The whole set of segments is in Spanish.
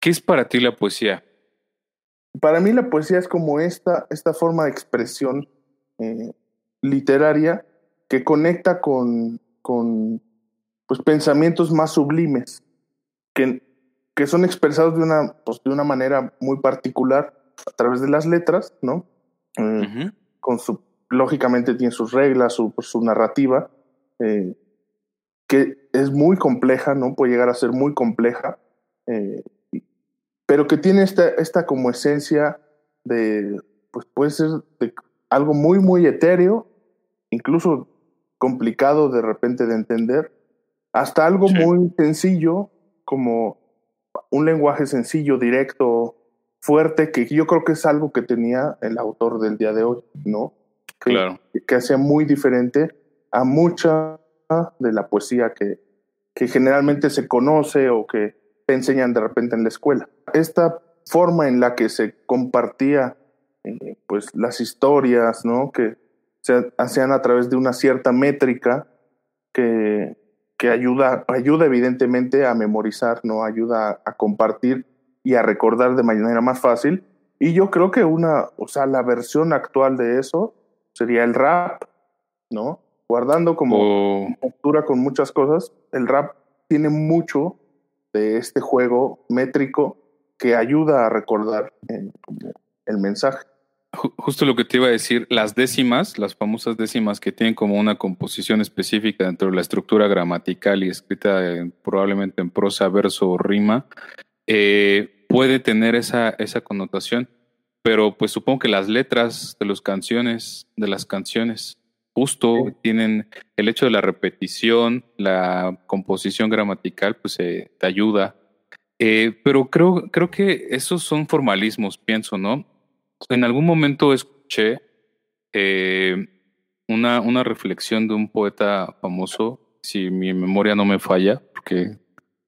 ¿Qué es para ti la poesía? Para mí la poesía es como esta, esta forma de expresión eh, literaria que conecta con, con pues, pensamientos más sublimes, que, que son expresados de una, pues, de una manera muy particular a través de las letras, ¿no? Eh, con su, lógicamente tiene sus reglas, su, su narrativa, eh, que es muy compleja, ¿no? Puede llegar a ser muy compleja, eh, pero que tiene esta, esta como esencia de, pues puede ser de algo muy, muy etéreo, incluso complicado de repente de entender, hasta algo muy sencillo, como un lenguaje sencillo, directo, fuerte, que yo creo que es algo que tenía el autor del día de hoy, ¿no? claro. Que hacía muy diferente a mucha de la poesía que, que generalmente se conoce o que te enseñan de repente en la escuela. Esta forma en la que se compartía eh, pues las historias, ¿no? Que se hacían a través de una cierta métrica que, que ayuda, ayuda evidentemente a memorizar, ¿no? Ayuda a compartir y a recordar de manera más fácil. Y yo creo que una, o sea, la versión actual de eso sería el rap, ¿no? Guardando como postura con muchas cosas, el rap tiene mucho de este juego métrico que ayuda a recordar el mensaje. Justo lo que te iba a decir, las décimas, las famosas décimas que tienen como una composición específica dentro de la estructura gramatical y escrita probablemente en prosa, verso o rima, eh, puede tener esa, esa connotación. Pero pues supongo que las letras de las canciones, de las canciones, justo tienen el hecho de la repetición, la composición gramatical, pues te ayuda. Eh, pero creo, creo que esos son formalismos, pienso, ¿no? En algún momento escuché eh, una, una reflexión de un poeta famoso, si mi memoria no me falla, porque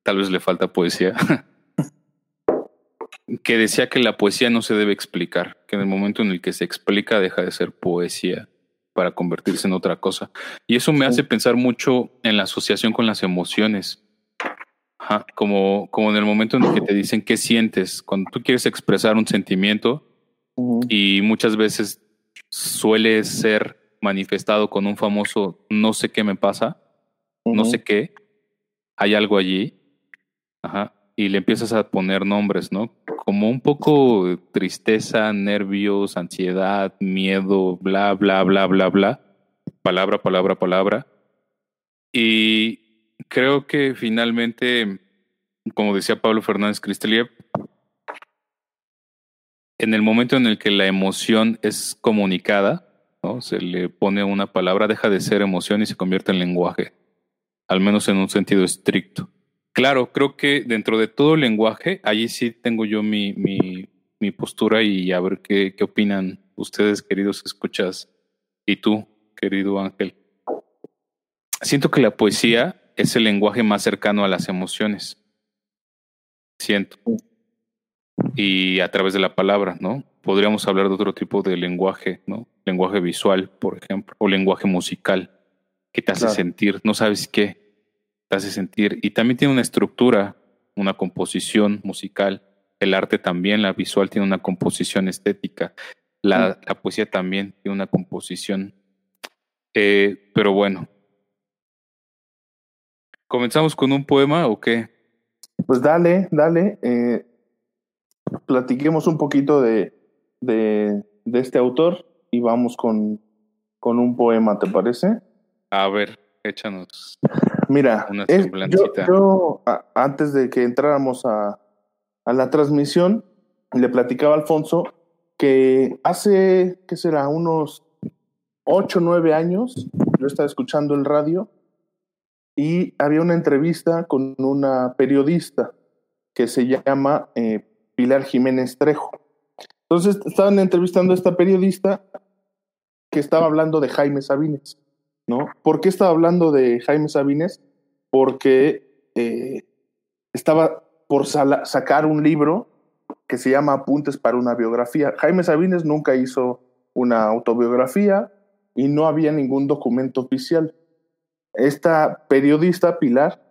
tal vez le falta poesía, que decía que la poesía no se debe explicar, que en el momento en el que se explica deja de ser poesía para convertirse en otra cosa. Y eso me hace pensar mucho en la asociación con las emociones. como, como en el momento en el que te dicen qué sientes, cuando tú quieres expresar un sentimiento, y muchas veces suele ser manifestado con un famoso no sé qué me pasa, no sé qué, hay algo allí, Ajá, y le empiezas a poner nombres, ¿no? Como un poco tristeza, nervios, ansiedad, miedo, bla, bla, bla, bla, bla, palabra, palabra, palabra. Y creo que finalmente, como decía Pablo Fernández Cristeliev, en el momento en el que la emoción es comunicada, ¿no? se le pone una palabra, deja de ser emoción y se convierte en lenguaje, al menos en un sentido estricto. Claro, creo que dentro de todo el lenguaje, allí sí tengo yo mi, mi, mi postura y a ver qué, qué opinan ustedes, queridos escuchas, y tú, querido Ángel. Siento que la poesía es el lenguaje más cercano a las emociones. Siento y a través de la palabra, ¿no? Podríamos hablar de otro tipo de lenguaje, ¿no? Lenguaje visual, por ejemplo, o lenguaje musical, que te hace sentir, no sabes qué, te hace sentir. Y también tiene una estructura, una composición musical. El arte también, la visual tiene una composición estética. La, la poesía también tiene una composición. Eh, pero bueno. ¿Comenzamos con un poema o qué? Pues dale, dale. Eh, platiquemos un poquito de, de, este autor y vamos con, con, un poema, ¿te parece? A ver, échanos. Mira, yo, antes de que entráramos a, a la transmisión, le platicaba a Alfonso que hace, ¿qué será? Unos ocho, nueve años, yo estaba escuchando el radio y había una entrevista con una periodista que se llama eh, Pilar Jiménez Trejo. Entonces estaban entrevistando a esta periodista que estaba hablando de Jaime Sabines, ¿no? ¿Por qué estaba hablando de Jaime Sabines? Porque eh, estaba por sacar un libro que se llama Apuntes para una biografía. Jaime Sabines nunca hizo una autobiografía y no había ningún documento oficial. Esta periodista, Pilar,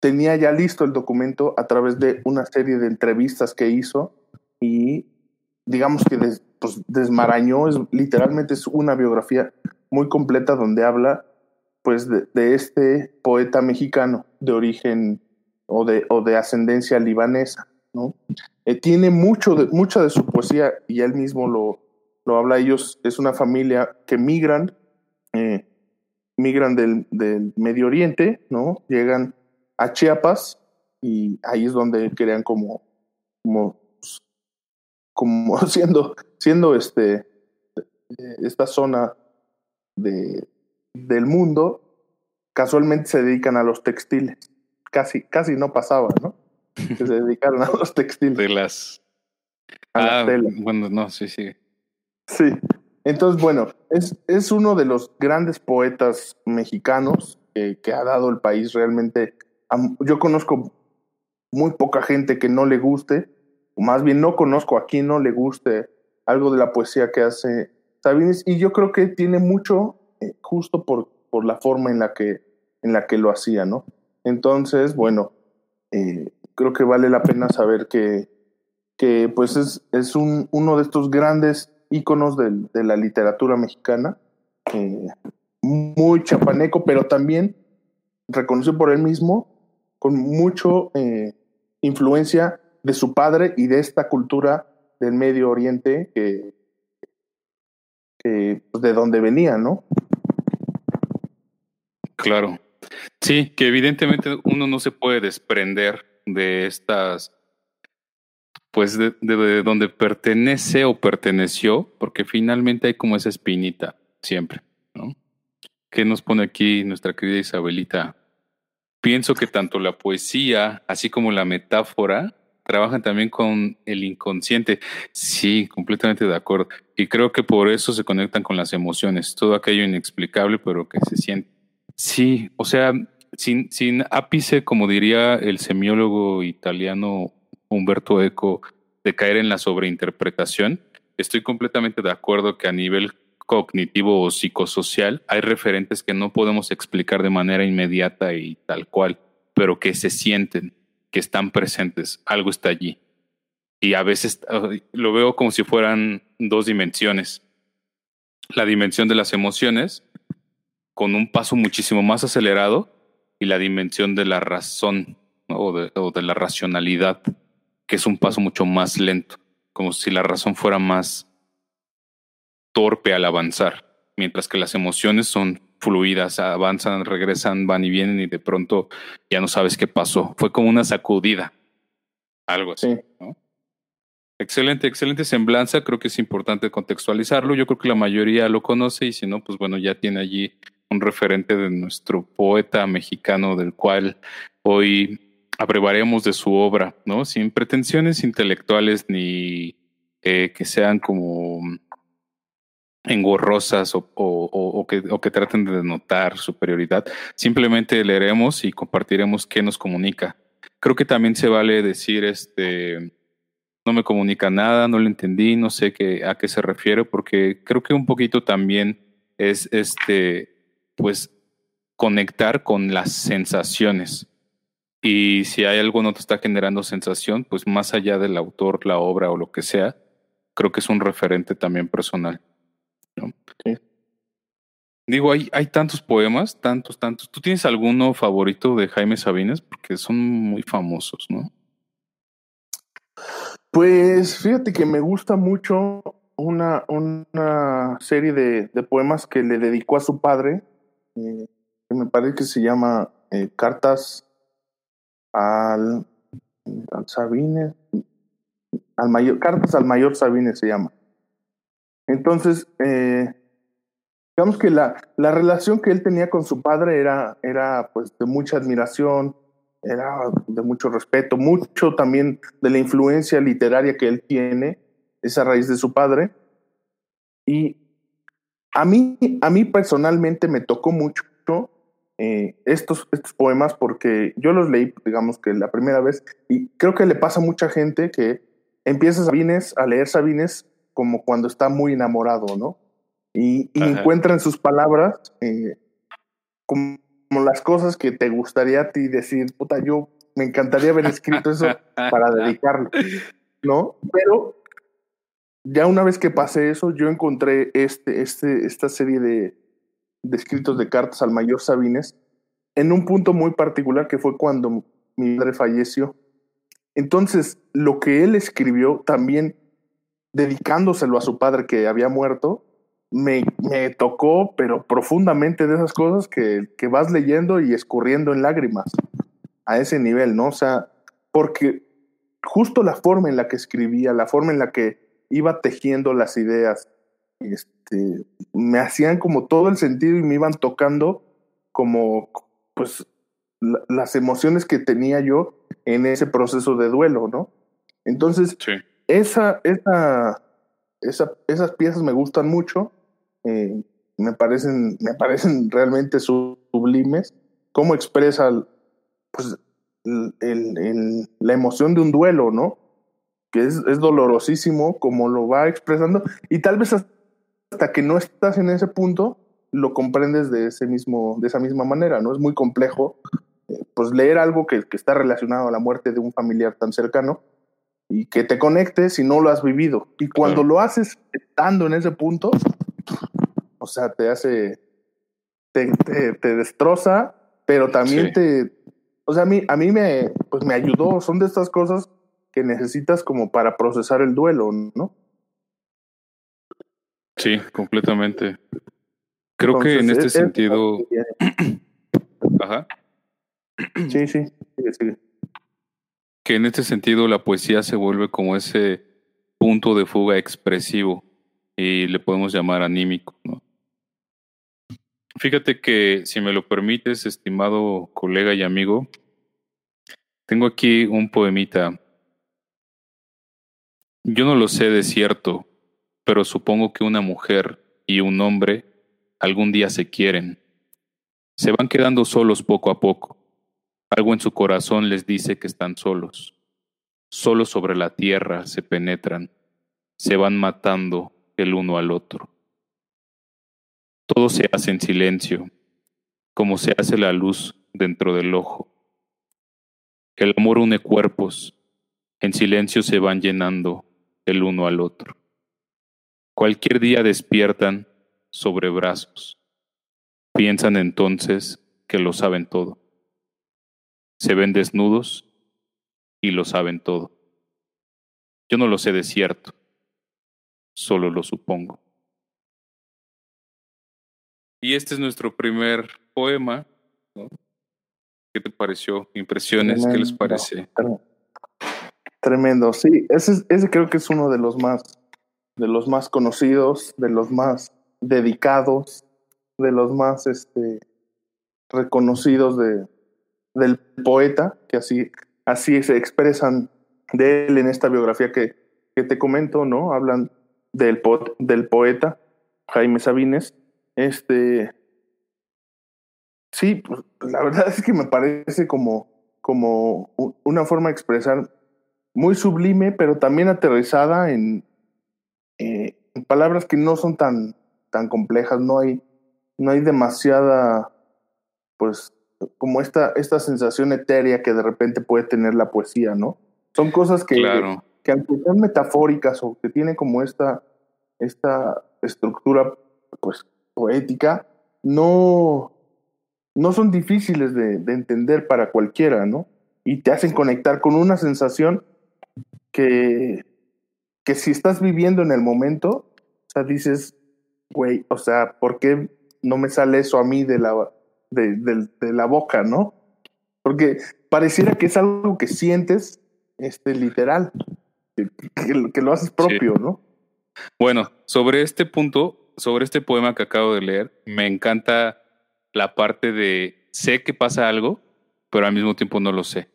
tenía ya listo el documento a través de una serie de entrevistas que hizo y digamos que pues, desmarañó, es, literalmente es una biografía muy completa donde habla pues de, este poeta mexicano de origen o de, o de ascendencia libanesa, ¿no? Eh, tiene mucho de, mucha de su poesía y él mismo lo, lo habla. Ellos es una familia que migran, eh, migran del, del, Medio Oriente, ¿no? Llegan a Chiapas y ahí es donde crean como, como, como siendo, siendo este, esta zona de, del mundo, casualmente se dedican a los textiles. Casi, casi no pasaba, ¿no? Que se dedicaron a los textiles. De las. ah, bueno, no, sí, sí. Sí. Entonces, bueno, es, es uno de los grandes poetas mexicanos que, que ha dado el país realmente. yo conozco muy poca gente que no le guste, o más bien no conozco a quien no le guste algo de la poesía que hace Y yo creo que tiene mucho eh, justo por, por la forma en la que, en la que lo hacía, ¿no? Entonces, bueno, eh, creo que vale la pena saber que, que pues es, es un, uno de estos grandes íconos de, de la literatura mexicana, eh, muy chapaneco, pero también reconocido por él mismo, con mucho influencia de su padre y de esta cultura del Medio Oriente que, que pues, de donde venía, ¿no? Claro. Sí, que evidentemente uno no se puede desprender de estas, pues de, donde pertenece o perteneció, porque finalmente hay como esa espinita siempre, ¿no? ¿Qué nos pone aquí nuestra querida Isabelita? Pienso que tanto la poesía, así como la metáfora, trabajan también con el inconsciente. Sí, completamente de acuerdo. Y creo que por eso se conectan con las emociones, todo aquello inexplicable, pero que se siente. Sí, o sea, sin, sin ápice, como diría el semiólogo italiano Humberto Eco, de caer en la sobreinterpretación, estoy completamente de acuerdo que a nivel cognitivo o psicosocial hay referentes que no podemos explicar de manera inmediata y tal cual, pero que se sienten que están presentes, algo está allí. Y a veces lo veo como si fueran dos dimensiones. La dimensión de las emociones, con un paso muchísimo más acelerado, y la dimensión de la razón o, de, o de la racionalidad, que es un paso mucho más lento, como si la razón fuera más torpe al avanzar, mientras que las emociones son fluidas, avanzan, regresan, van y vienen y de pronto ya no sabes qué pasó. Fue como una sacudida, algo así. Excelente, excelente semblanza. Creo que es importante contextualizarlo. Yo creo que la mayoría lo conoce y si no, pues bueno, ya tiene allí un referente de nuestro poeta mexicano del cual hoy abrevaremos de su obra, ¿no? Sin pretensiones intelectuales ni eh, que sean como engorrosas o, o, que, traten de denotar superioridad. Simplemente leeremos y compartiremos qué nos comunica. Creo que también se vale decir, este, no me comunica nada, no lo entendí, no sé qué, a qué se refiere, porque creo que un poquito también es, este, pues, conectar con las sensaciones. Y si hay algo no te está generando sensación, pues más allá del autor, la obra o lo que sea, creo que es un referente también personal. Digo, hay, tantos poemas, tantos, tantos. ¿Tú tienes alguno favorito de Jaime Sabines? Porque son muy famosos, ¿no? Pues fíjate que me gusta mucho una, una serie de, poemas que le dedicó a su padre, eh, que me parece que se llama eh, Cartas al, Sabines, Cartas al mayor Sabines se llama. Entonces, eh, digamos que la, la relación que él tenía con su padre era, era pues de mucha admiración, era de mucho respeto, mucho también de la influencia literaria que él tiene, esa raíz de su padre. Y a mí, a mí personalmente me tocó mucho eh, estos, estos poemas porque yo los leí, digamos que la primera vez, y creo que le pasa a mucha gente que empieza Sabines, a leer Sabines como cuando está muy enamorado, ¿no? Y, encuentra en sus palabras eh, como como las cosas que te gustaría a ti decir, puta, yo me encantaría haber escrito eso para dedicarlo, ¿no? Pero ya una vez que pasé eso, yo encontré este, este, esta serie de, de escritos de cartas al mayor Sabines en un punto muy particular que fue cuando mi madre falleció. Entonces, lo que él escribió también dedicándoselo a su padre que había muerto, me, me tocó, pero profundamente de esas cosas que, que vas leyendo y escurriendo en lágrimas a ese nivel, ¿no? O sea, porque justo la forma en la que escribía, la forma en la que iba tejiendo las ideas, este, me hacían como todo el sentido y me iban tocando como, pues, las emociones que tenía yo en ese proceso de duelo, ¿no? Entonces, esa, esa, esa, esas piezas me gustan mucho, eh, me, parecen, me parecen realmente sublimes, cómo expresa pues, el, la emoción de un duelo, ¿no? Que es, dolorosísimo como lo va expresando. Y tal vez hasta que no estás en ese punto lo comprendes de ese mismo de esa misma manera no es muy complejo eh, pues leer algo que, que, está relacionado a la muerte de un familiar tan cercano y que te conectes si no lo has vivido y cuando lo haces estando en ese punto o sea te hace te, te, destroza pero también te o sea a mí a mí me pues me ayudó son de estas cosas que necesitas como para procesar el duelo no Sí, completamente. Creo que en este sentido. Ajá. Sí, sí, Que en este sentido la poesía se vuelve como ese punto de fuga expresivo y le podemos llamar anímico. Fíjate que, si me lo permites, estimado colega y amigo, tengo aquí un poemita. Yo no lo sé de cierto, pero supongo que una mujer y un hombre algún día se quieren. Se van quedando solos poco a poco. Algo en su corazón les dice que están solos. Solos sobre la tierra se penetran, se van matando el uno al otro. Todo se hace en silencio, como se hace la luz dentro del ojo. El amor une cuerpos, en silencio se van llenando el uno al otro. Cualquier día despiertan sobre brazos. Piensan entonces que lo saben todo. Se ven desnudos y lo saben todo. Yo no lo sé de cierto, solo lo supongo. Y este es nuestro primer poema. ¿Qué te pareció? ¿Impresiones? ¿Qué les parece? Tremendo, sí. Ese, ese creo que es uno de los más de los más conocidos, de los más dedicados, de los más este, reconocidos de, del poeta, que así, así se expresan de él en esta biografía que, que te comento, ¿no? Hablan del, del poeta Jaime Sabines. Este, sí, pues, la verdad es que me parece como, como una forma de expresar muy sublime, pero también aterrizada en, eh, palabras que no son tan, tan complejas, no hay, no hay demasiada, pues, como esta, esta sensación etérea que de repente puede tener la poesía, ¿no? Son cosas que, que, aunque sean metafóricas o que tienen como esta, esta estructura, pues, poética, no, no son difíciles de, de entender para cualquiera, ¿no? Y te hacen conectar con una sensación que, que si estás viviendo en el momento, o sea, dices, güey, o sea, ¿por qué no me sale eso a mí de la, de, de, la boca, no? Porque pareciera que es algo que sientes este, literal, que, que, lo haces propio, ¿no? Bueno, sobre este punto, sobre este poema que acabo de leer, me encanta la parte de sé que pasa algo, pero al mismo tiempo no lo sé.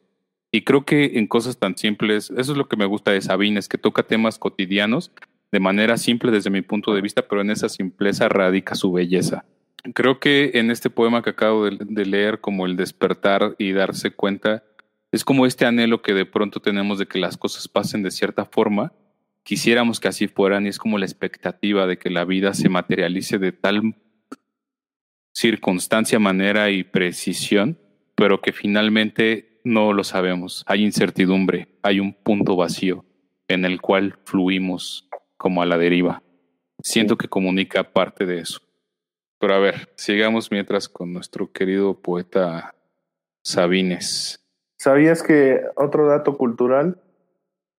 Y creo que en cosas tan simples, eso es lo que me gusta de Sabines, que toca temas cotidianos de manera simple desde mi punto de vista, pero en esa simpleza radica su belleza. Creo que en este poema que acabo de, leer, como el despertar y darse cuenta, es como este anhelo que de pronto tenemos de que las cosas pasen de cierta forma, quisiéramos que así fueran y es como la expectativa de que la vida se materialice de tal circunstancia, manera y precisión, pero que finalmente no lo sabemos. Hay incertidumbre, hay un punto vacío en el cual fluimos como a la deriva. Siento que comunica parte de eso. Pero a ver, sigamos mientras con nuestro querido poeta Sabines. ¿Sabías que otro dato cultural?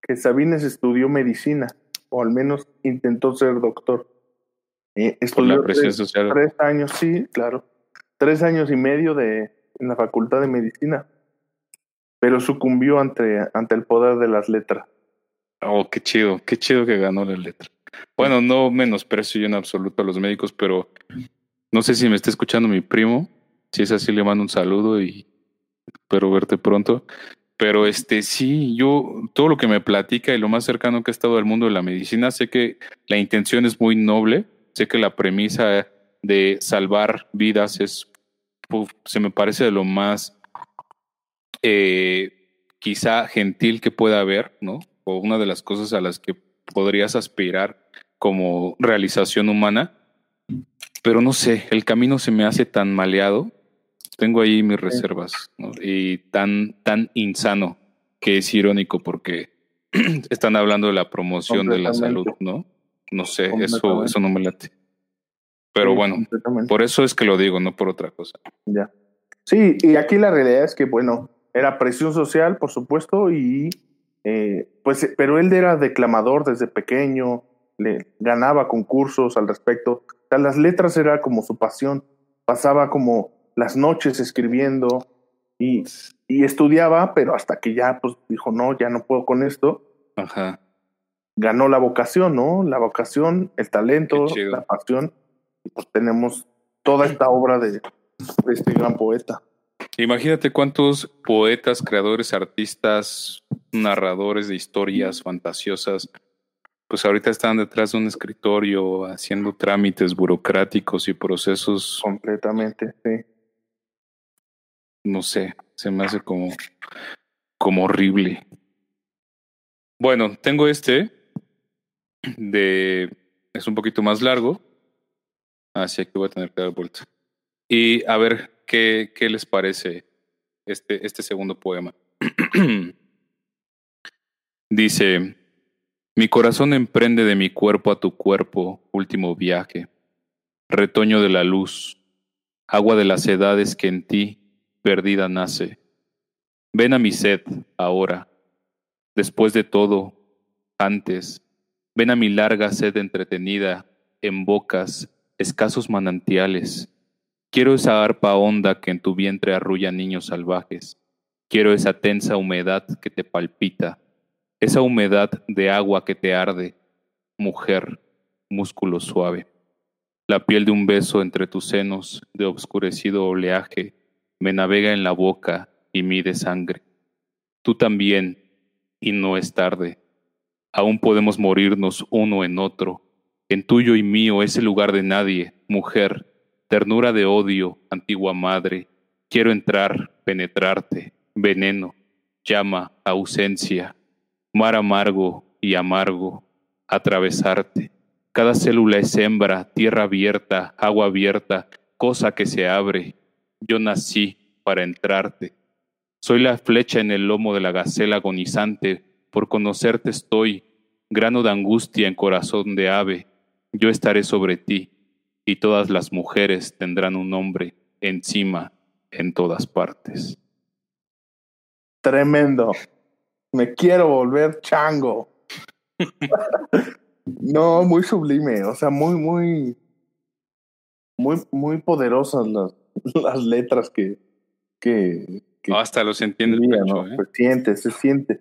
Que Sabines estudió medicina, o al menos intentó ser doctor. Eh, estudió la presión tres, social. tres años, sí, claro. Tres años y medio de, en la Facultad de Medicina. Pero sucumbió ante, ante el poder de las letras. Oh, qué chido, qué chido que ganó la letra. Bueno, no menosprecio yo en absoluto a los médicos, pero no sé si me está escuchando mi primo. Si es así, le mando un saludo y espero verte pronto. Pero este sí, yo todo lo que me platica y lo más cercano que he estado al mundo de la medicina, sé que la intención es muy noble, sé que la premisa de salvar vidas es, se me parece de lo más eh, quizá gentil que pueda haber, ¿no? O una de las cosas a las que podrías aspirar como realización humana. Pero no sé, el camino se me hace tan maleado tengo ahí mis reservas ¿no? y tan, tan insano que es irónico porque están hablando de la promoción de la salud, ¿no? No sé, eso, eso no me late. Pero sí, bueno, por eso es que lo digo, no por otra cosa. Ya. Sí, y aquí la realidad es que, bueno, era presión social, por supuesto, y eh, pues, pero él era declamador desde pequeño, le ganaba concursos al respecto. O sea, las letras era como su pasión. Pasaba como las noches escribiendo y, y, estudiaba, pero hasta que ya pues dijo, no, ya no puedo con esto. Ajá. Ganó la vocación, ¿no? La vocación, el talento, la pasión. Y pues tenemos toda esta obra de, de este gran poeta. Imagínate cuántos poetas, creadores, artistas, narradores de historias fantasiosas, pues ahorita están detrás de un escritorio haciendo trámites burocráticos y procesos. Completamente, sí no sé, se me hace como, como horrible. Bueno, tengo este de es un poquito más largo, así que voy a tener que dar vuelta. Y a ver qué, qué les parece este, este segundo poema. Dice, mi corazón emprende de mi cuerpo a tu cuerpo, último viaje, retoño de la luz, agua de las edades que en ti perdida nace. Ven a mi sed ahora, después de todo, antes, ven a mi larga sed entretenida en bocas, escasos manantiales. Quiero esa arpa honda que en tu vientre arrulla niños salvajes. Quiero esa tensa humedad que te palpita, esa humedad de agua que te arde, mujer, músculo suave. La piel de un beso entre tus senos de obscurecido oleaje me navega en la boca y mide sangre. Tú también, y no es tarde. Aún podemos morirnos uno en otro. En tuyo y mío ese lugar de nadie, mujer, ternura de odio, antigua madre. Quiero entrar, penetrarte, veneno, llama, ausencia, mar amargo y amargo, atravesarte. Cada célula es hembra, tierra abierta, agua abierta, cosa que se abre, yo nací para entrarte. Soy la flecha en el lomo de la gacela agonizante, por conocerte estoy, grano de angustia en corazón de ave. Yo estaré sobre ti, y todas las mujeres tendrán un nombre encima en todas partes. Tremendo. Me quiero volver chango. no, muy sublime, o sea, muy, muy, muy, muy poderosas las, las letras que... que, hasta los entiende el pecho, ¿no? ¿eh? Se siente, se siente.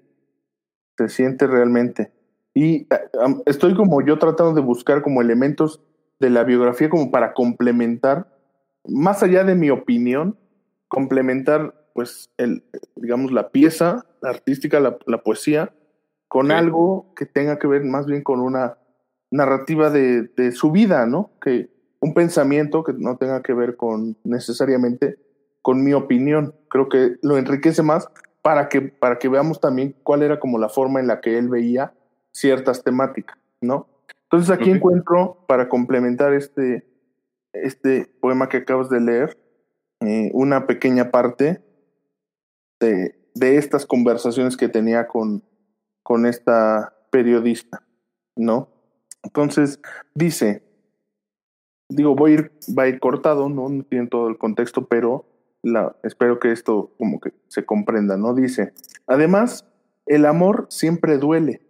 Se siente realmente. Y um, estoy como yo tratando de buscar como elementos de la biografía como para complementar, más allá de mi opinión, complementar pues el, digamos, la pieza la artística, la, la poesía, con sí. algo que tenga que ver más bien con una narrativa de, de su vida, ¿no? Que, un pensamiento que no tenga que ver con necesariamente con mi opinión. Creo que lo enriquece más para que, para que veamos también cuál era como la forma en la que él veía ciertas temáticas, ¿no? Entonces aquí okay. encuentro, para complementar este, este poema que acabas de leer, eh, una pequeña parte de, estas conversaciones que tenía con, con esta periodista, ¿no? Entonces, dice, digo, voy a ir, va a ir cortado, ¿no? No tiene todo el contexto, pero la, espero que esto como que se comprenda, ¿no? Dice, además, el amor siempre duele,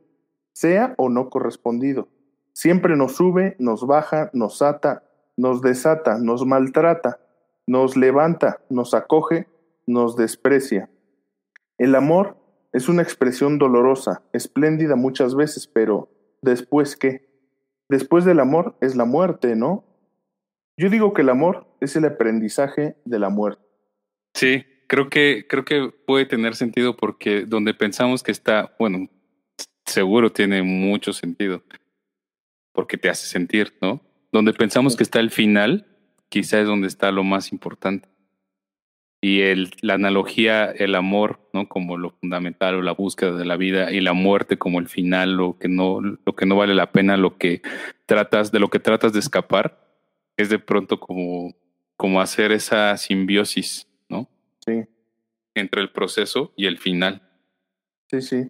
sea o no correspondido. Siempre nos sube, nos baja, nos ata, nos desata, nos maltrata, nos levanta, nos acoge, nos desprecia. El amor es una expresión dolorosa, espléndida muchas veces, pero ¿después qué? Después del amor es la muerte, ¿no? Yo digo que el amor es el aprendizaje de la muerte. Sí, creo que, creo que puede tener sentido porque donde pensamos que está, bueno, seguro tiene mucho sentido, porque te hace sentir, ¿no? Donde pensamos que está el final, quizá es donde está lo más importante. Y el, la analogía, el amor, ¿no? Como lo fundamental o la búsqueda de la vida y la muerte como el final, lo que no, lo que no vale la pena, lo que tratas, de lo que tratas de escapar, es de pronto como, como hacer esa simbiosis, ¿no? Sí. Entre el proceso y el final. Sí, sí.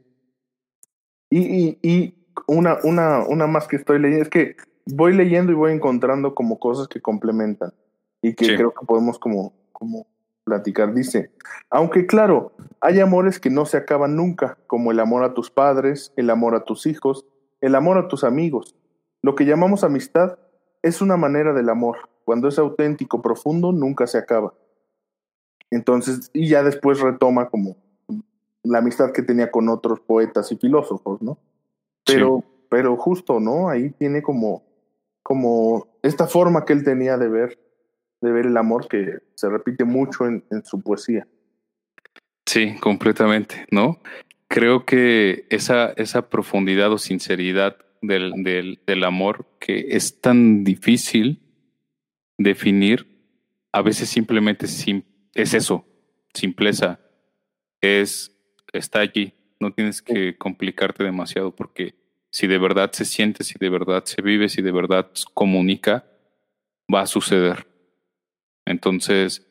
Y, y, y una, una, una más que estoy leyendo, es que voy leyendo y voy encontrando como cosas que complementan y que creo que podemos como, como platicar. Dice, aunque claro, hay amores que no se acaban nunca, como el amor a tus padres, el amor a tus hijos, el amor a tus amigos. Lo que llamamos amistad es una manera del amor. Cuando es auténtico, profundo, nunca se acaba. Entonces, y ya después retoma como la amistad que tenía con otros poetas y filósofos, ¿no? Pero, pero justo, ¿no? Ahí tiene como como esta forma que él tenía de ver, de ver el amor que se repite mucho en, en su poesía. Sí, completamente, ¿no? Creo que esa, esa profundidad o sinceridad del, del, del amor que es tan difícil definir, a veces simplemente es eso, simpleza, es, está allí, no tienes que complicarte demasiado porque si de verdad se siente, si de verdad se vive, si de verdad comunica, va a suceder. Entonces,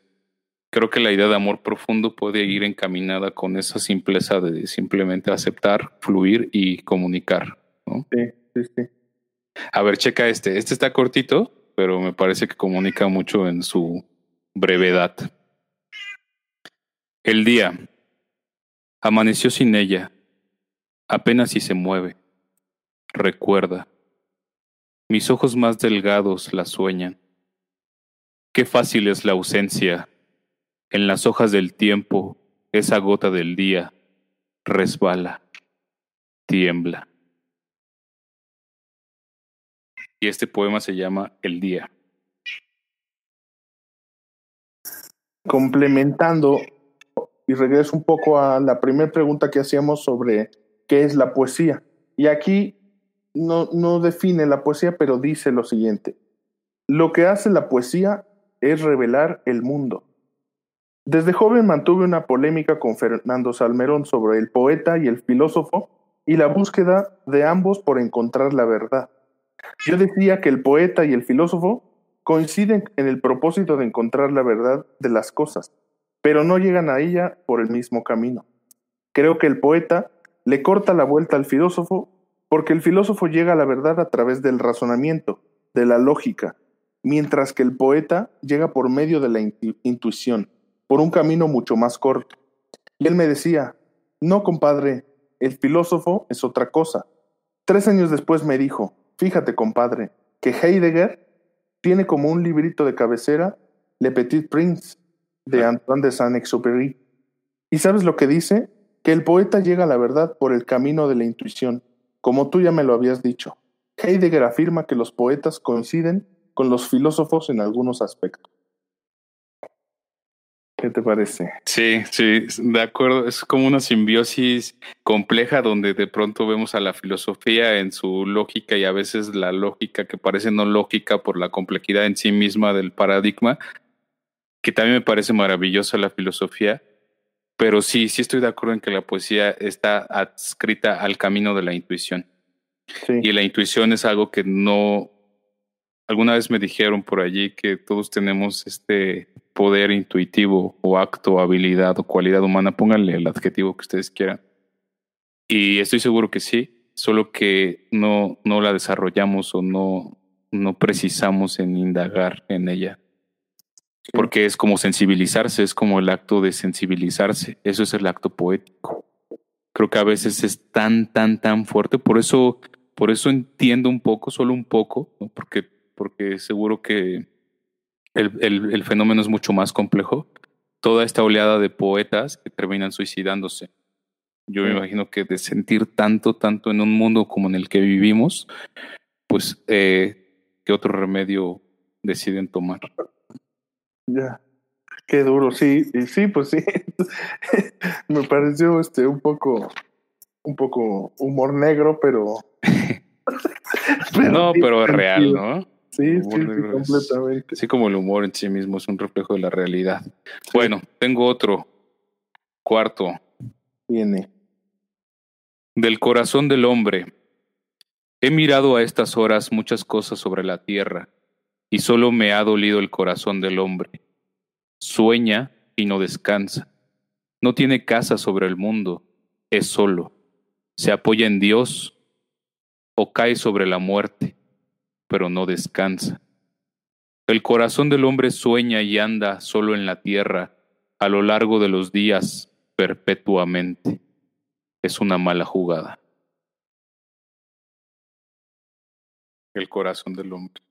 creo que la idea de amor profundo puede ir encaminada con esa simpleza de simplemente aceptar, fluir y comunicar. ¿no? Sí, sí, sí. A ver, checa este. Este está cortito, pero me parece que comunica mucho en su brevedad. El día amaneció sin ella, apenas si se mueve recuerda. Mis ojos más delgados la sueñan. Qué fácil es la ausencia. En las hojas del tiempo, esa gota del día resbala, tiembla. Y este poema se llama El día. Complementando, y regreso un poco a la primera pregunta que hacíamos sobre qué es la poesía. Y aquí no, no define la poesía, pero dice lo siguiente. Lo que hace la poesía es revelar el mundo. Desde joven mantuve una polémica con Fernando Salmerón sobre el poeta y el filósofo y la búsqueda de ambos por encontrar la verdad. Yo decía que el poeta y el filósofo coinciden en el propósito de encontrar la verdad de las cosas, pero no llegan a ella por el mismo camino. Creo que el poeta le corta la vuelta al filósofo porque el filósofo llega a la verdad a través del razonamiento, de la lógica, mientras que el poeta llega por medio de la intuición, por un camino mucho más corto. Y él me decía, no, compadre, el filósofo es otra cosa. Tres años después me dijo, fíjate, compadre, que Heidegger tiene como un librito de cabecera Le Petit Prince de Antoine de Saint-Exupéry. ¿Y sabes lo que dice? Que el poeta llega a la verdad por el camino de la intuición como tú ya me lo habías dicho, Heidegger afirma que los poetas coinciden con los filósofos en algunos aspectos. ¿Qué te parece? Sí, sí, de acuerdo. Es como una simbiosis compleja donde de pronto vemos a la filosofía en su lógica y a veces la lógica que parece no lógica por la complejidad en sí misma del paradigma, que también me parece maravillosa la filosofía pero sí, sí estoy de acuerdo en que la poesía está adscrita al camino de la intuición. Y la intuición es algo que no, alguna vez me dijeron por allí que todos tenemos este poder intuitivo o acto, habilidad o cualidad humana, pónganle el adjetivo que ustedes quieran. Y estoy seguro que sí, solo que no, no la desarrollamos o no, no precisamos en indagar en ella. Porque es como sensibilizarse, es como el acto de sensibilizarse. Eso es el acto poético. Creo que a veces es tan, tan, tan fuerte. Por eso, por eso entiendo un poco, solo un poco, porque, porque seguro que el, el, el fenómeno es mucho más complejo. Toda esta oleada de poetas que terminan suicidándose. Yo me imagino que de sentir tanto, tanto en un mundo como en el que vivimos, pues, eh, ¿qué otro remedio deciden tomar? Ya. Qué duro, sí, y sí, pues sí. Me pareció este un poco, un poco humor negro, pero. no, pero es real, ¿no? Sí, sí, completamente. así como el humor en sí mismo es un reflejo de la realidad. Bueno, tengo otro. Cuarto. Viene. Del corazón del hombre. He mirado a estas horas muchas cosas sobre la tierra, y solo me ha dolido el corazón del hombre Sueña y no descansa. No tiene casa sobre el mundo, es solo. Se apoya en Dios o cae sobre la muerte, pero no descansa. El corazón del hombre sueña y anda solo en la tierra a lo largo de los días perpetuamente. Es una mala jugada. El corazón del hombre.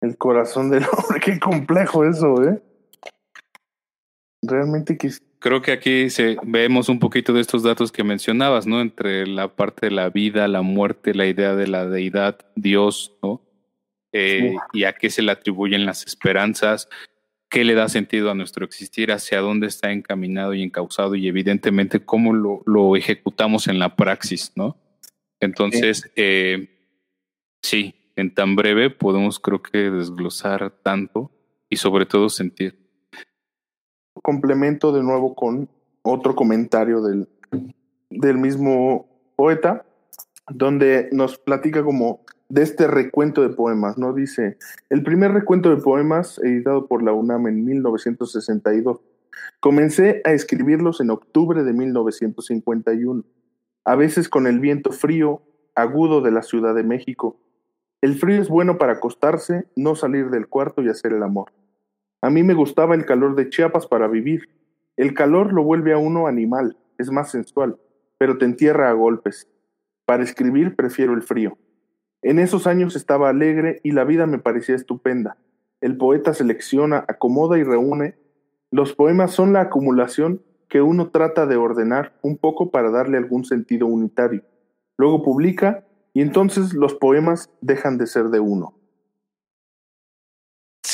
El corazón del hombre, qué complejo eso, ¿eh? Realmente que... Creo que aquí se, vemos un poquito de estos datos que mencionabas, ¿no? Entre la parte de la vida, la muerte, la idea de la deidad, Dios, ¿no? Eh, y a qué se le atribuyen las esperanzas, qué le da sentido a nuestro existir, hacia dónde está encaminado y encausado y evidentemente cómo lo, lo ejecutamos en la praxis, ¿no? Entonces, eh, sí, en tan breve podemos creo que desglosar tanto y sobre todo sentir. Complemento de nuevo con otro comentario del, del mismo poeta, donde nos platica como de este recuento de poemas, ¿no? Dice, el primer recuento de poemas editado por la UNAM en 1962. Comencé a escribirlos en octubre de 1951, a veces con el viento frío, agudo de la Ciudad de México, el frío es bueno para acostarse, no salir del cuarto y hacer el amor. A mí me gustaba el calor de Chiapas para vivir. El calor lo vuelve a uno animal, es más sensual, pero te entierra a golpes. Para escribir prefiero el frío. En esos años estaba alegre y la vida me parecía estupenda. El poeta selecciona, acomoda y reúne. Los poemas son la acumulación que uno trata de ordenar un poco para darle algún sentido unitario. Luego publica y entonces los poemas dejan de ser de uno.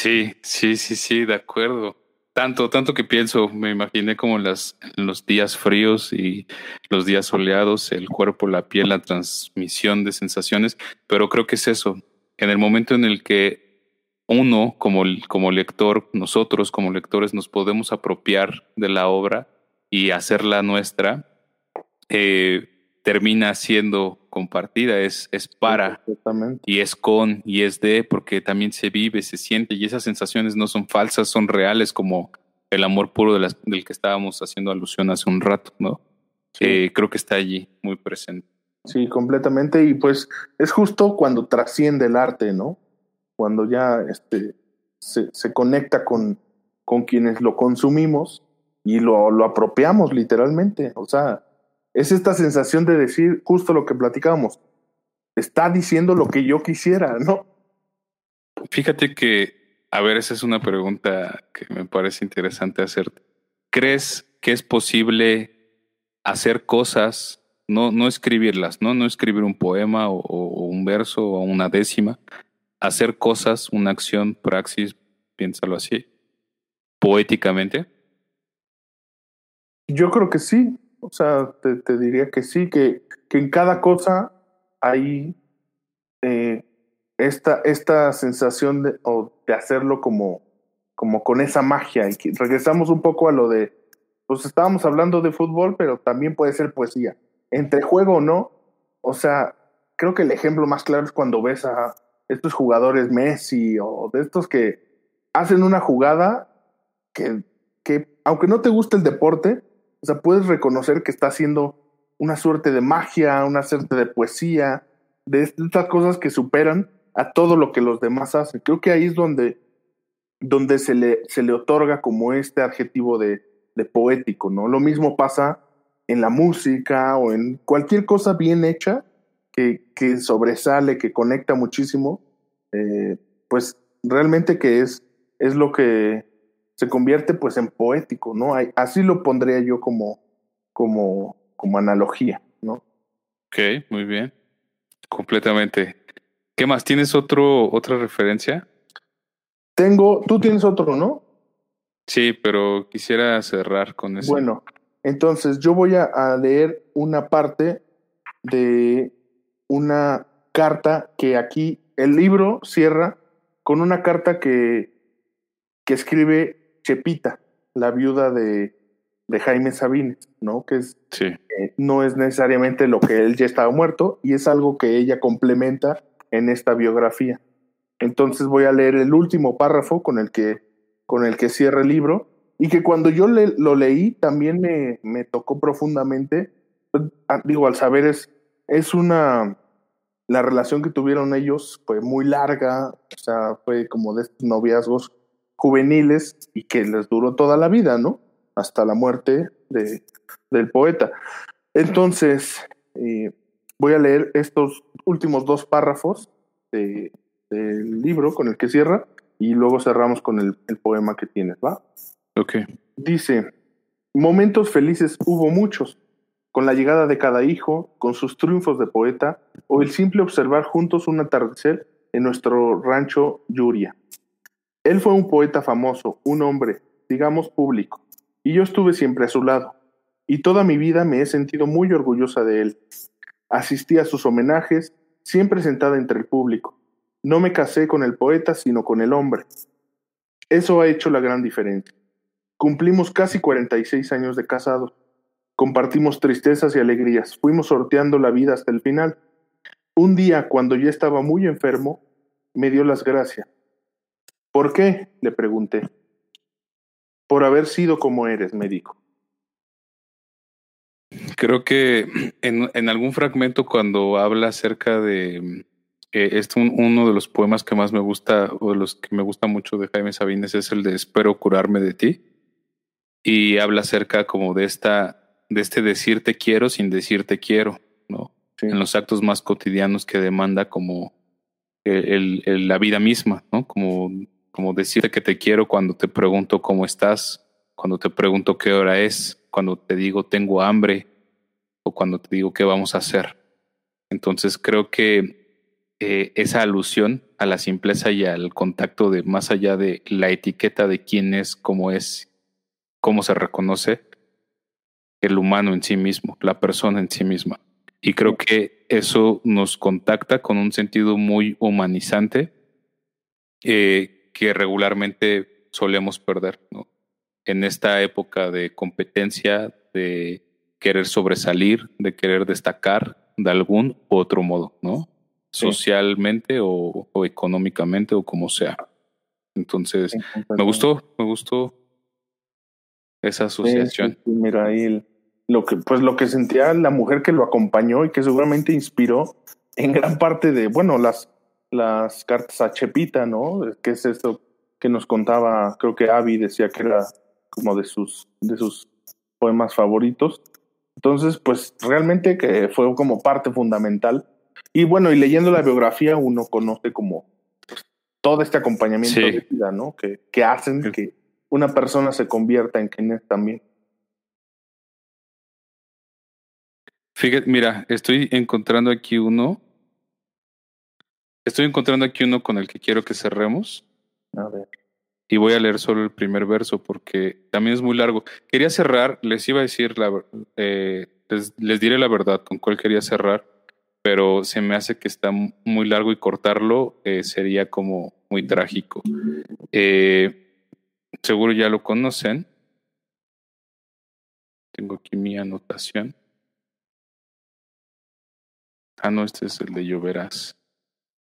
Sí, sí, sí, sí, de acuerdo. Tanto, tanto que pienso, me imaginé como las, los días fríos y los días soleados, el cuerpo, la piel, la transmisión de sensaciones, pero creo que es eso. En el momento en el que uno, como, como lector, nosotros como lectores, nos podemos apropiar de la obra y hacerla nuestra, eh, termina siendo compartida, es, es para y es con y es de, porque también se vive, se siente y esas sensaciones no son falsas, son reales como el amor puro de las, del que estábamos haciendo alusión hace un rato, ¿no? Eh, creo que está allí, muy presente. Sí, completamente. Y pues es justo cuando trasciende el arte, ¿no? Cuando ya este, se, se conecta con, con quienes lo consumimos y lo, lo apropiamos literalmente. O sea, es esta sensación de decir justo lo que platicábamos. Está diciendo lo que yo quisiera, ¿no? Fíjate que, a ver, esa es una pregunta que me parece interesante hacerte. ¿Crees que es posible hacer cosas, no, no escribirlas, ¿no? No escribir un poema o, o un verso o una décima, hacer cosas, una acción, praxis, piénsalo así, poéticamente? Yo creo que sí. O sea, te, diría que sí, que, que, en cada cosa hay eh, esta, esta sensación de, o de hacerlo como, como con esa magia. Y regresamos un poco a lo de, pues estábamos hablando de fútbol, pero también puede ser poesía. Entre juego o no, o sea, creo que el ejemplo más claro es cuando ves a estos jugadores Messi o de estos que hacen una jugada que, que, aunque no te guste el deporte, o sea, puedes reconocer que está haciendo una suerte de magia, una suerte de poesía, de estas cosas que superan a todo lo que los demás hacen. Creo que ahí es donde, donde se, le, se le otorga como este adjetivo de, poético, ¿no? Lo mismo pasa en la música o en cualquier cosa bien hecha que, que sobresale, que conecta muchísimo, eh, pues realmente que es, es lo que se convierte pues en poético, ¿no? Así lo pondría yo como, como, como analogía, ¿no? Ok, muy bien. Completamente. ¿Qué más? ¿Tienes otro, otra referencia? Tengo, tú tienes otro, ¿no? Sí, pero quisiera cerrar con eso. Bueno, entonces yo voy a, a leer una parte de una carta que aquí el libro cierra con una carta que, que escribe Chepita, la viuda de, de Jaime Sabines, ¿no? Que es, eh, no es necesariamente lo que él ya estaba muerto y es algo que ella complementa en esta biografía. Entonces voy a leer el último párrafo con el que, con el que cierra el libro y que cuando yo lo leí también me, me tocó profundamente. Ah, digo, al saber es, es una, la relación que tuvieron ellos fue muy larga, o sea, fue como de estos noviazgos juveniles y que les duró toda la vida, ¿no? Hasta la muerte de, del poeta. Entonces, eh, voy a leer estos últimos dos párrafos del libro con el que cierra y luego cerramos con el, el poema que tienes, ¿va? Ok. Dice, momentos felices hubo muchos, con la llegada de cada hijo, con sus triunfos de poeta, o el simple observar juntos un atardecer en nuestro rancho Yuria. Él fue un poeta famoso, un hombre, digamos, público, y yo estuve siempre a su lado, y toda mi vida me he sentido muy orgullosa de él. Asistí a sus homenajes, siempre sentada entre el público. No me casé con el poeta, sino con el hombre. Eso ha hecho la gran diferencia. Cumplimos casi 46 años de casados Compartimos tristezas y alegrías, fuimos sorteando la vida hasta el final. Un día, cuando ya estaba muy enfermo, me dio las gracias. ¿Por qué? le pregunté. Por haber sido como eres, me dijo. Creo que en, en algún fragmento cuando habla acerca de eh, uno de los poemas que más me gusta o de los que me gusta mucho de Jaime Sabines es el de Espero curarme de ti y habla acerca como de esta de este decirte quiero sin decirte quiero, ¿no? En los actos más cotidianos que demanda como el, la vida misma, ¿no? Como, como decirte que te quiero cuando te pregunto cómo estás, cuando te pregunto qué hora es, cuando te digo tengo hambre o cuando te digo qué vamos a hacer. Entonces creo que eh, esa alusión a la simpleza y al contacto de más allá de la etiqueta de quién es, cómo es, cómo se reconoce, el humano en sí mismo, la persona en sí misma. Y creo que eso nos contacta con un sentido muy humanizante eh, que regularmente solemos perder, ¿no? En esta época de competencia, de querer sobresalir, de querer destacar de algún u otro modo, ¿no? Socialmente o, económicamente o como sea. Entonces, me gustó, me gustó esa asociación. mira, ahí lo que, pues lo que sentía la mujer que lo acompañó y que seguramente inspiró en gran parte de, bueno, las, las cartas a Chepita, ¿no? Que es esto que nos contaba, creo que Avi decía que era como de sus, de sus poemas favoritos. Entonces, pues realmente que fue como parte fundamental. Y bueno, y leyendo la biografía uno conoce como pues, todo este acompañamiento de vida, ¿no? Que, que hacen que una persona se convierta en quien es también. Fíjate, mira, estoy encontrando aquí uno. Estoy encontrando aquí uno con el que quiero que cerremos. A ver. Y voy a leer solo el primer verso porque también es muy largo. Quería cerrar, les iba a decir, la, eh, les, diré la verdad con cuál quería cerrar, pero se me hace que está muy largo y cortarlo eh, sería como muy trágico. Eh, seguro ya lo conocen. Tengo aquí mi anotación. Ah, no, este es el de lloverás.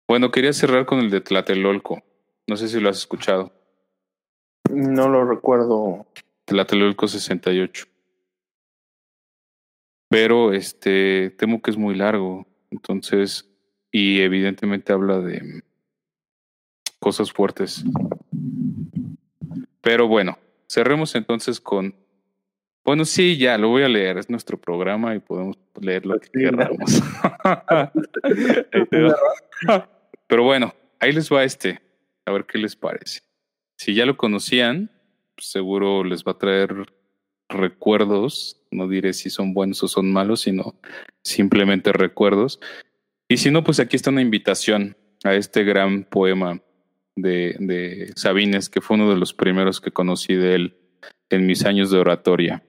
Bueno, quería cerrar con el de Tlatelolco. No sé si lo has escuchado. No lo recuerdo. Tlatelolco 68. Pero este temo que es muy largo. Entonces, y evidentemente habla de cosas fuertes. Pero bueno, cerremos entonces con. Bueno, sí, ya lo voy a leer. Es nuestro programa y podemos leer lo que queramos. Pero bueno, ahí les va este. A ver qué les parece. Si ya lo conocían, pues seguro les va a traer recuerdos. No diré si son buenos o son malos, sino simplemente recuerdos. Y si no, pues aquí está una invitación a este gran poema de, de Sabines, que fue uno de los primeros que conocí de él en mis años de oratoria.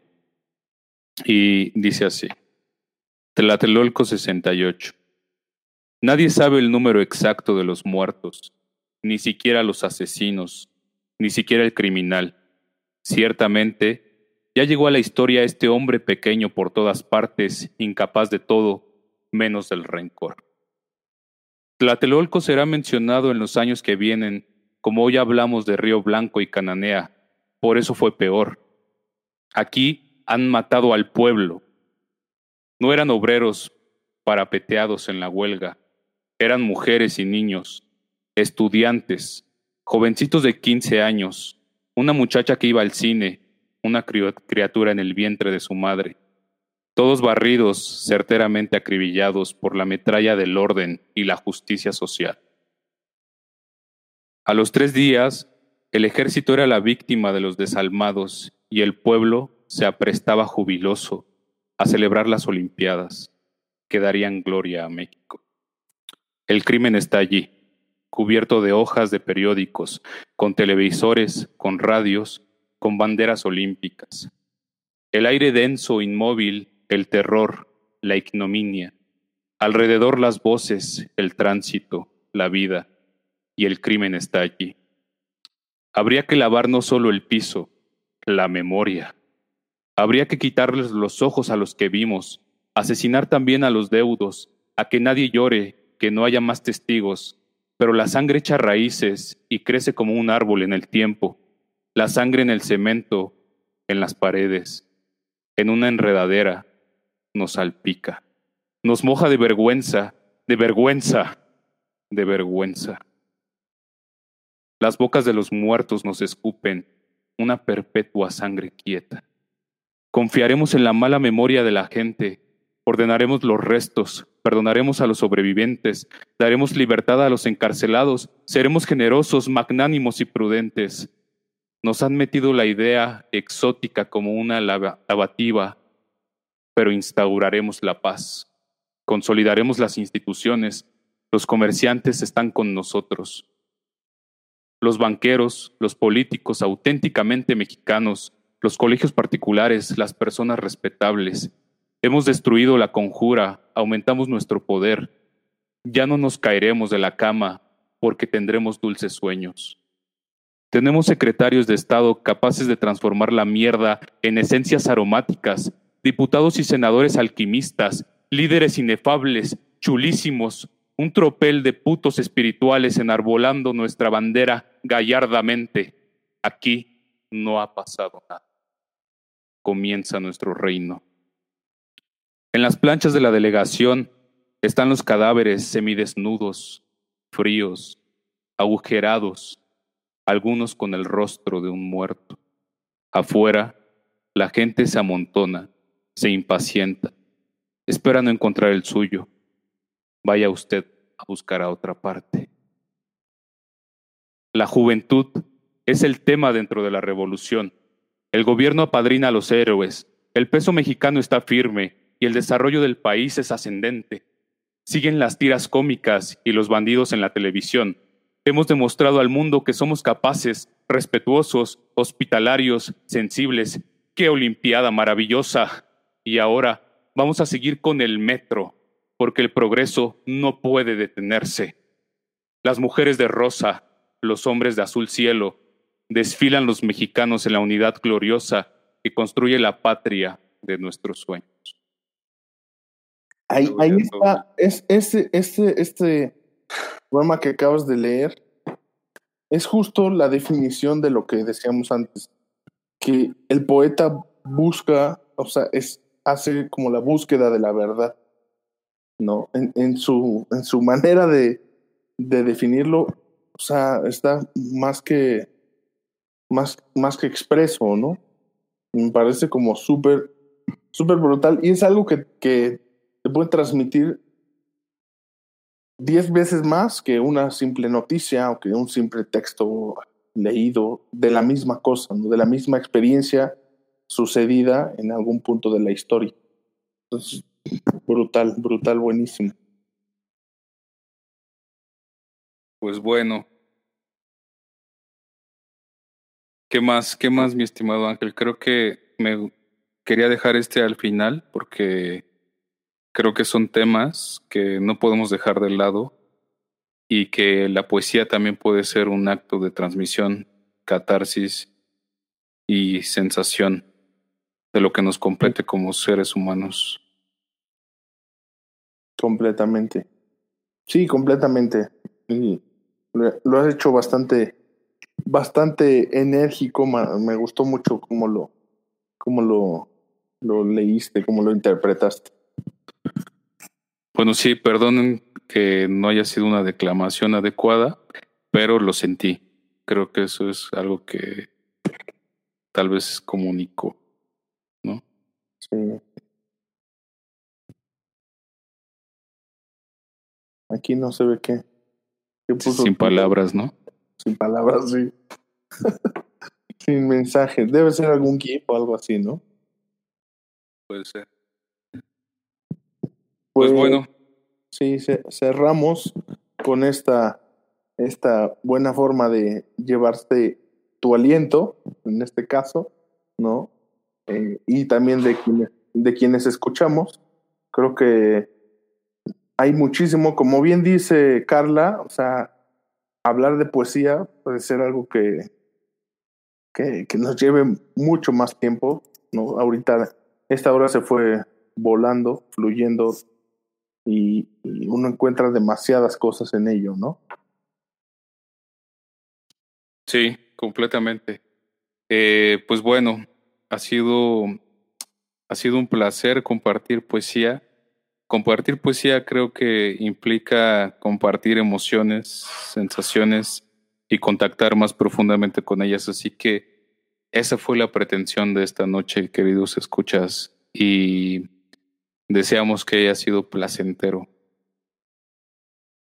Y dice así, Tlatelolco 68. Nadie sabe el número exacto de los muertos, ni siquiera los asesinos, ni siquiera el criminal. Ciertamente, ya llegó a la historia este hombre pequeño por todas partes, incapaz de todo, menos del rencor. Tlatelolco será mencionado en los años que vienen, como hoy hablamos de Río Blanco y Cananea, por eso fue peor. Aquí han matado al pueblo. No eran obreros parapeteados en la huelga, eran mujeres y niños, estudiantes, jovencitos de 15 años, una muchacha que iba al cine, una criatura en el vientre de su madre todos barridos certeramente acribillados por la metralla del orden y la justicia social. A los tres días, el ejército era la víctima de los desalmados y el pueblo se aprestaba jubiloso a celebrar las Olimpiadas, que darían gloria a México. El crimen está allí, cubierto de hojas de periódicos, con televisores, con radios, con banderas olímpicas. El aire denso, inmóvil, el terror, la ignominia, alrededor las voces, el tránsito, la vida, y el crimen está allí. Habría que lavar no solo el piso, la memoria. Habría que quitarles los ojos a los que vimos, asesinar también a los deudos, a que nadie llore, que no haya más testigos. Pero la sangre echa raíces y crece como un árbol en el tiempo, la sangre en el cemento, en las paredes, en una enredadera, nos salpica, nos moja de vergüenza, de vergüenza, de vergüenza. Las bocas de los muertos nos escupen una perpetua sangre quieta. Confiaremos en la mala memoria de la gente, ordenaremos los restos, perdonaremos a los sobrevivientes, daremos libertad a los encarcelados, seremos generosos, magnánimos y prudentes. Nos han metido la idea exótica como una lavativa pero instauraremos la paz, consolidaremos las instituciones, los comerciantes están con nosotros. Los banqueros, los políticos auténticamente mexicanos, los colegios particulares, las personas respetables. Hemos destruido la conjura, aumentamos nuestro poder. Ya no nos caeremos de la cama porque tendremos dulces sueños. Tenemos secretarios de Estado capaces de transformar la mierda en esencias aromáticas diputados y senadores alquimistas, líderes inefables, chulísimos, un tropel de putos espirituales enarbolando nuestra bandera gallardamente. Aquí no ha pasado nada. Comienza nuestro reino. En las planchas de la delegación están los cadáveres semidesnudos, fríos, agujerados, algunos con el rostro de un muerto. Afuera, la gente se amontona se impacienta, espera no encontrar el suyo. Vaya usted a buscar a otra parte. La juventud es el tema dentro de la revolución. El gobierno apadrina a los héroes, el peso mexicano está firme y el desarrollo del país es ascendente. Siguen las tiras cómicas y los bandidos en la televisión. Hemos demostrado al mundo que somos capaces, respetuosos, hospitalarios, sensibles. ¡Qué Olimpiada maravillosa! Y ahora vamos a seguir con el metro, porque el progreso no puede detenerse. Las mujeres de rosa, los hombres de azul cielo, desfilan los mexicanos en la unidad gloriosa que construye la patria de nuestros sueños. Ahí, está, es, este, este, este poema que acabas de leer es justo la definición de lo que decíamos antes, que el poeta busca, o sea, es, hace como la búsqueda de la verdad, ¿no? En, en su, en su manera de, de definirlo, o sea, está más que, más, más que expreso, ¿no? Me parece como súper, súper brutal y es algo que, que te puede transmitir diez veces más que una simple noticia o que un simple texto leído de la misma cosa, de la misma experiencia sucedida en algún punto de la historia. Entonces, brutal, brutal, buenísimo. Pues bueno. ¿Qué más? ¿Qué más, mi estimado Ángel? Creo que me quería dejar este al final porque creo que son temas que no podemos dejar de lado y que la poesía también puede ser un acto de transmisión, catarsis y sensación de lo que nos complete como seres humanos. Completamente. Sí, completamente. Lo has hecho bastante, bastante enérgico. Me gustó mucho cómo lo, cómo lo, lo leíste, cómo lo interpretaste. Bueno, sí, perdonen que no haya sido una declamación adecuada, pero lo sentí. Creo que eso es algo que tal vez comunico, ¿no? Sí. Aquí no se ve qué. Sin palabras, ¿no? Sin palabras, sí. Sin mensaje. Debe ser algún GIF o algo así, ¿no? Puede ser. Pues, bueno. Sí, cerramos con esta, esta buena forma de llevarte tu aliento, en este caso, ¿no? Eh, y también de quienes, de quienes escuchamos. Creo que hay muchísimo, como bien dice Carla, o sea, hablar de poesía puede ser algo que, que, que nos lleve mucho más tiempo, ¿no? Ahorita, esta hora se fue volando, fluyendo y, uno encuentra demasiadas cosas en ello, ¿no? Sí, completamente. Eh, pues bueno, ha sido, ha sido un placer compartir poesía. Compartir poesía creo que implica compartir emociones, sensaciones y contactar más profundamente con ellas. Así que esa fue la pretensión de esta noche, queridos escuchas. Y Deseamos que haya sido placentero